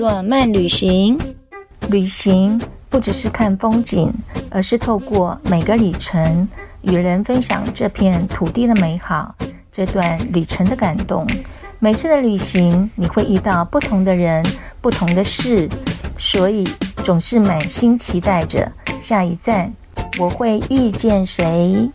部落漫旅行，旅行不只是看风景，而是透过每个里程，与人分享这片土地的美好，这段旅程的感动。每次的旅行，你会遇到不同的人，不同的事，所以总是满心期待着下一站，我会遇见谁？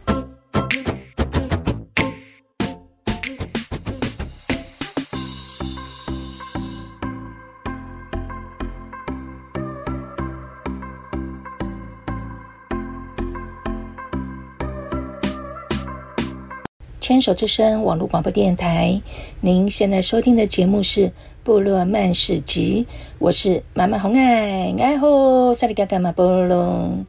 牵手之声网络广播电台，您现在收听的节目是《部落漫市集》，我是妈妈红爱爱吼萨里嘎嘎马波隆。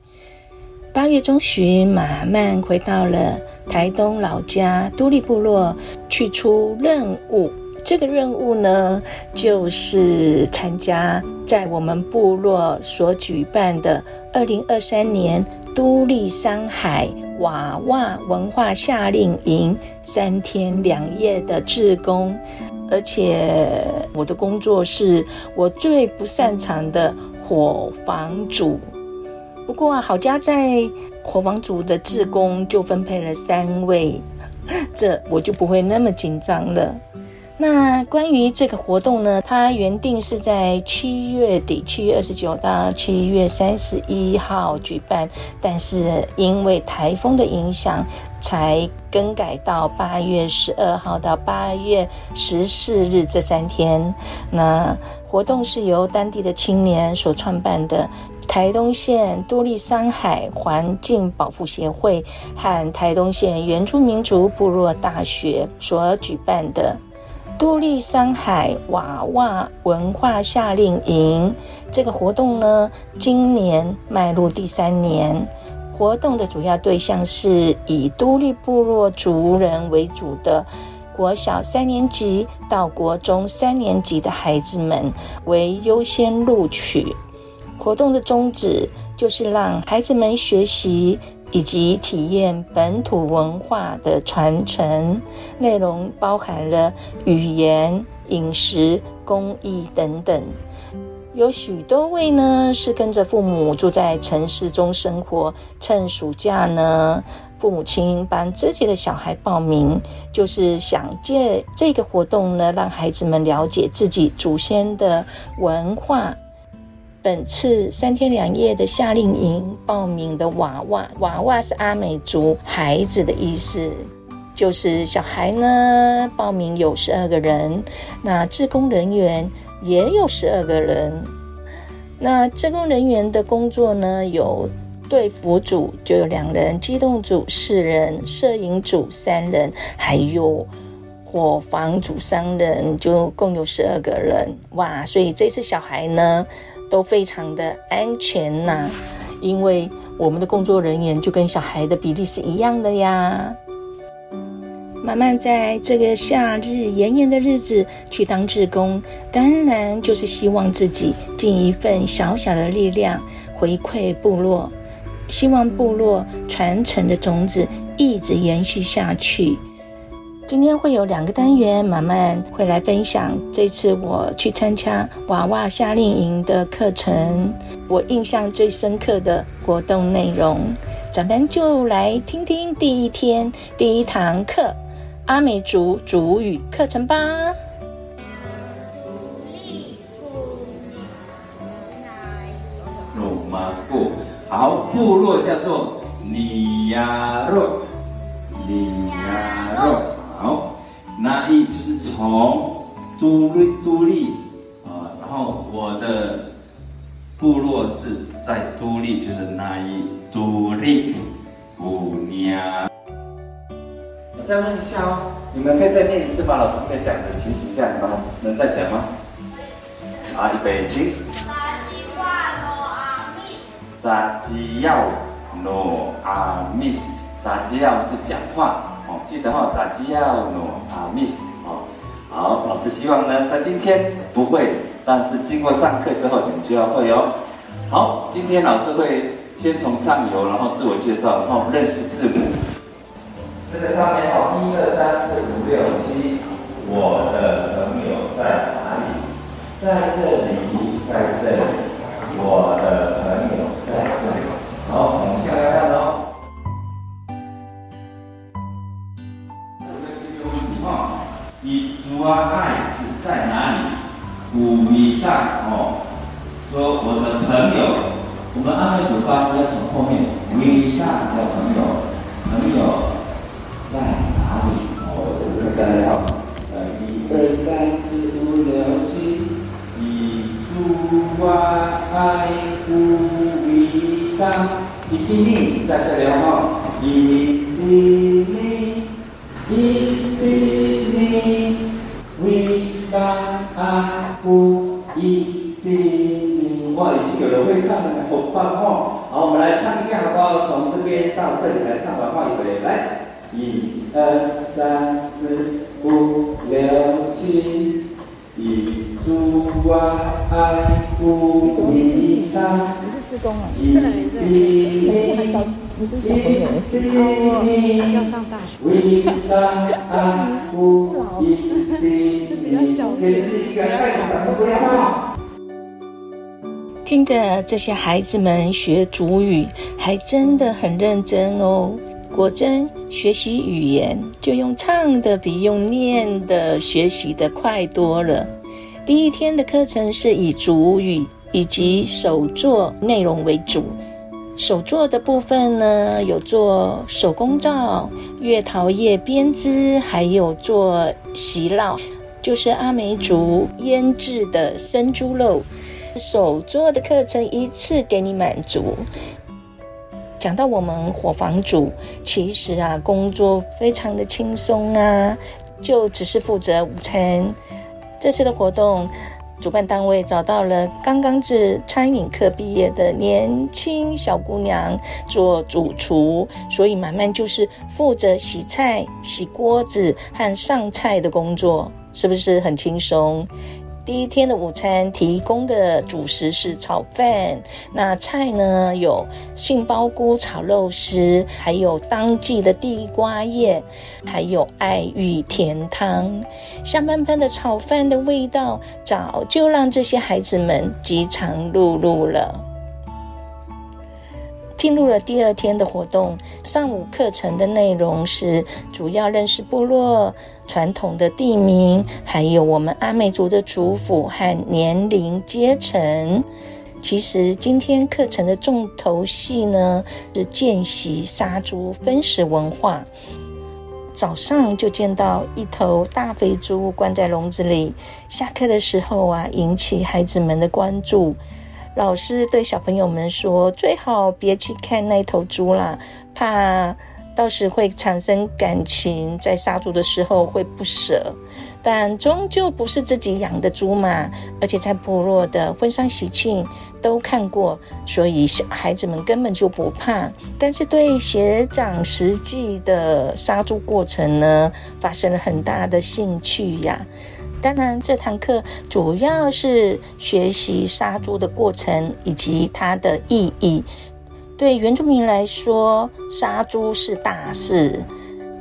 八月中旬，马曼回到了台东老家都历部落，去出任务。这个任务呢，就是参加在我们部落所举办的二零二三年都历山海娃娃文化夏令营三天两夜的志工，而且我的工作是我最不擅长的火房主。不过啊，好家在火房主的志工就分配了三位，这我就不会那么紧张了。那关于这个活动呢，它原定是在七月底，七月二十九到七月三十一号举办，但是因为台风的影响，才更改到八月十二号到八月十四日这三天。那活动是由当地的青年所创办的台东县都历山海环境保护协会和台东县原住民族部落大学所举办的。都立山海娃娃文化夏令营这个活动呢，今年迈入第三年。活动的主要对象是以都立部落族人为主的国小三年级到国中三年级的孩子们为优先录取。活动的宗旨就是让孩子们学习。以及体验本土文化的传承，内容包含了语言、饮食、工艺等等。有许多位呢是跟着父母住在城市中生活，趁暑假呢，父母亲帮自己的小孩报名，就是想借这个活动呢，让孩子们了解自己祖先的文化。本次三天两夜的夏令营报名的娃娃，娃娃是阿美族孩子的意思，就是小孩呢。报名有十二个人，那志工人员也有十二个人。那志工人员的工作呢，有队服组就有两人，机动组四人，摄影组三人，还有伙房组三人，就共有十二个人。哇，所以这次小孩呢。都非常的安全呐、因为我们的工作人员就跟小孩的比例是一样的呀。慢慢在这个夏日炎炎的日子去当志工，当然就是希望自己尽一份小小的力量回馈部落，希望部落传承的种子一直延续下去。今天会有两个单元，马漫会来分享这次我去参加娃娃夏令营的课程，我印象最深刻的活动内容。咱们就来听听第一天第一堂课阿美族族语课程吧。鲁玛布，好，部落叫做尼亚洛，从都历都历啊，然后我的部落是在都历，就是那一都历姑娘。我再问一下哦，你们可以再念一次吗？老师可以讲的情形下，你们能再讲吗？啊，预备起。扎基要诺阿密斯，扎基要是讲话。哦，记得哈，扎基要诺啊，miss 哦，好，老师希望呢，在今天不会，但是经过上课之后，你们就要会哦。好，今天老师会先从上游，然后自我介绍，然后认识字母。这个上面好，一二三们阿美族发要从后面，米上的朋友，朋友在哪里？哦，我们大家好。一二三四五六七，一株花爱无味道。一滴滴是在这里哈，一滴滴，一滴滴，味道爱不一定哇，已经有人会唱了，好棒哦！好，我们来唱一遍好不好？从这边到这里来唱完，换一回来。一二三四五六七，一株花爱无味道。你是志工啊？一滴滴，一滴滴，要上大学。味道爱无一滴滴。也是一个爱的掌声，好。听着这些孩子们学族语，还真的很认真哦。果真，学习语言就用唱的比用念的学习的快多了。第一天的课程是以族语以及手作内容为主。手作的部分呢，有做手工皂、月桃叶编织，还有做席烙，就是阿美族腌制的生猪肉。手作的课程一次给你满足。讲到我们伙房主，其实啊，工作非常的轻松啊，就只是负责午餐。这次的活动，主办单位找到了刚刚自餐饮课毕业的年轻小姑娘做主厨，所以满满就是负责洗菜、洗锅子和上菜的工作，是不是很轻松？第一天的午餐提供的主食是炒饭，那菜呢，有杏鲍菇炒肉丝，还有当季的地瓜叶，还有爱玉甜汤。香喷喷的炒饭的味道，早就让这些孩子们饥肠辘辘了。进入了第二天的活动，上午课程的内容是主要认识部落传统的地名，还有我们阿美族的族谱和年龄阶层。其实今天课程的重头戏呢，是见习杀猪分食文化。早上就见到一头大肥猪关在笼子里，下课的时候啊，引起孩子们的关注。老师对小朋友们说：“最好别去看那头猪啦，怕到时会产生感情，在杀猪的时候会不舍。但终究不是自己养的猪嘛，而且在部落的婚丧喜庆都看过，所以小孩子们根本就不怕。但是对学长实际的杀猪过程呢，发生了很大的兴趣呀。”当然，这堂课主要是学习杀猪的过程以及它的意义。对原住民来说，杀猪是大事。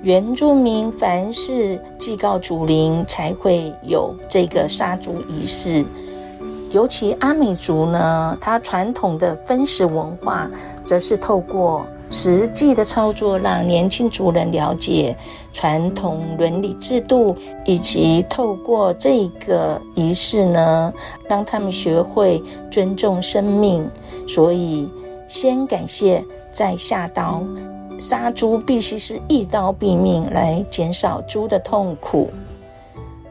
原住民凡事祭告祖灵，才会有这个杀猪仪式。尤其阿美族呢，它传统的分食文化，则是透过实际的操作，让年轻族人了解传统伦理制度，以及透过这个仪式呢，让他们学会尊重生命。所以，先感谢再下刀，杀猪必须是一刀毙命，来减少猪的痛苦。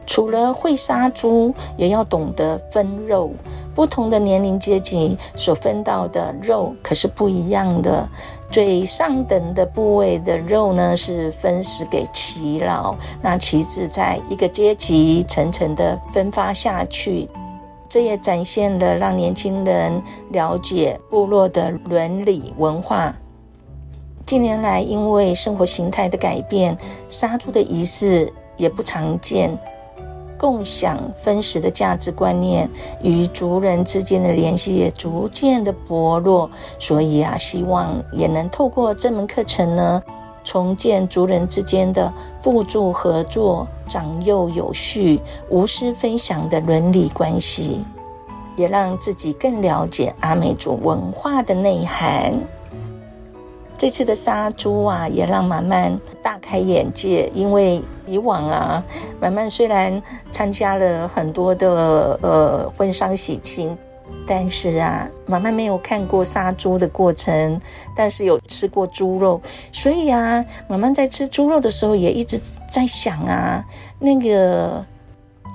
除了会杀猪，也要懂得分肉。不同的年龄阶级所分到的肉可是不一样的。最上等的部位的肉呢，是分食给耆老。那其次，在一个阶级层层的分发下去，这也展现了让年轻人了解部落的伦理文化。近年来，因为生活形态的改变，杀猪的仪式也不常见。共享分食的价值观念与族人之间的联系也逐渐的薄弱，所以啊，希望也能透过这门课程呢，重建族人之间的互助合作、长幼有序、无私分享的伦理关系，也让自己更了解阿美族文化的内涵。这次的杀猪啊，也让满满大开眼界。因为以往啊，满满虽然参加了很多的呃婚丧喜庆，但是啊，满满没有看过杀猪的过程，但是有吃过猪肉，所以啊，满满在吃猪肉的时候也一直在想啊，那个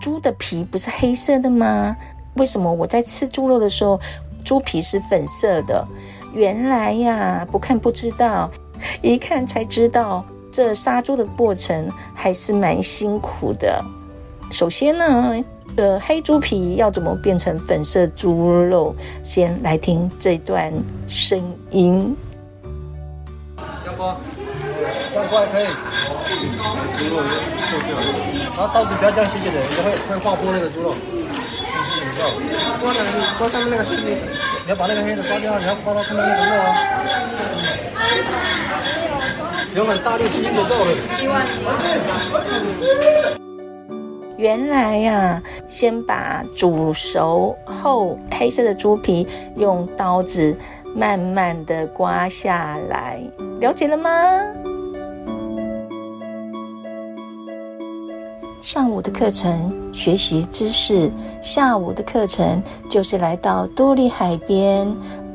猪的皮不是黑色的吗？为什么我在吃猪肉的时候，猪皮是粉色的？原来呀，不看不知道，一看才知道，这杀猪的过程还是蛮辛苦的。首先呢，呃，黑猪皮要怎么变成粉色猪肉？先来听这段声音。要不，这样过来可以。猪肉破掉了，然后刀子不要这样斜斜的，你会会划破那个猪肉。刮掉，刮上面那个黑的，你要把那个黑的刮掉，你要刮到上面那个肉啊。有很大力轻轻的揍了。原来呀、啊，先把煮熟后黑色的猪皮用刀子慢慢的刮下来，了解了吗？上午的课程学习知识，下午的课程就是来到多利海边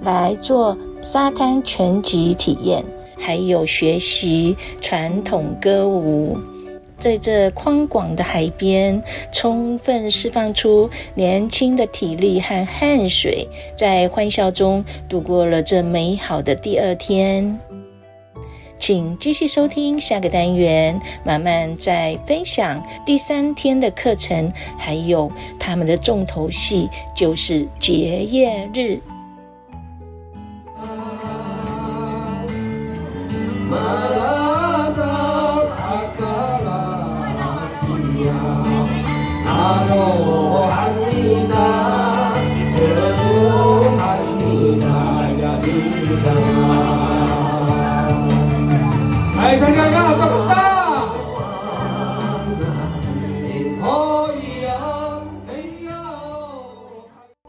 来做沙滩全集体验，还有学习传统歌舞。在这宽广的海边，充分释放出年轻的体力和汗水，在欢笑中度过了这美好的第二天。请继续收听下个单元，马漫在分享第三天的课程，还有他们的重头戏就是结业日。